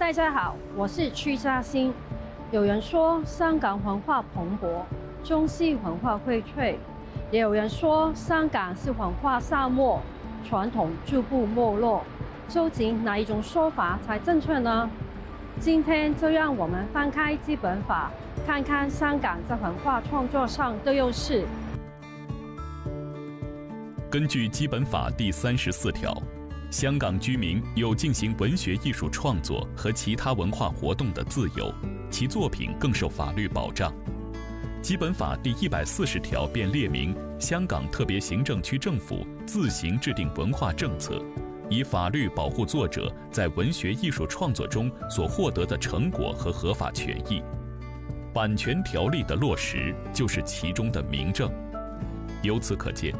大家好，我是屈嘉欣。有人说香港文化蓬勃，中西文化荟萃；也有人说香港是文化沙漠，传统逐步没落。究竟哪一种说法才正确呢？今天就让我们翻开基本法，看看香港在文化创作上的优势。根据基本法第三十四条。香港居民有进行文学艺术创作和其他文化活动的自由，其作品更受法律保障。基本法第一百四十条便列明，香港特别行政区政府自行制定文化政策，以法律保护作者在文学艺术创作中所获得的成果和合法权益。版权条例的落实就是其中的明证。由此可见。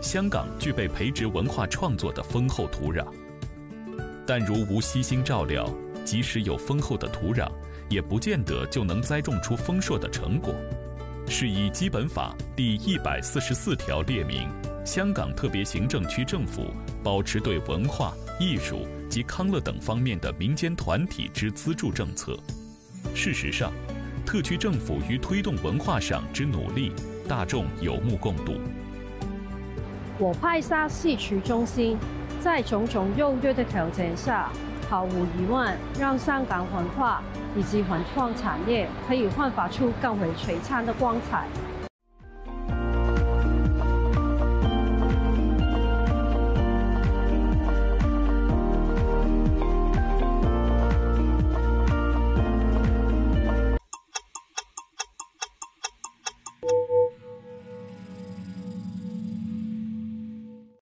香港具备培植文化创作的丰厚土壤，但如无悉心照料，即使有丰厚的土壤，也不见得就能栽种出丰硕的成果。是以《基本法》第一百四十四条列明，香港特别行政区政府保持对文化艺术及康乐等方面的民间团体之资助政策。事实上，特区政府于推动文化上之努力，大众有目共睹。我派下戏曲中心，在种种优越的条件下，毫无疑问让香港文化以及文创产业可以焕发出更为璀璨的光彩。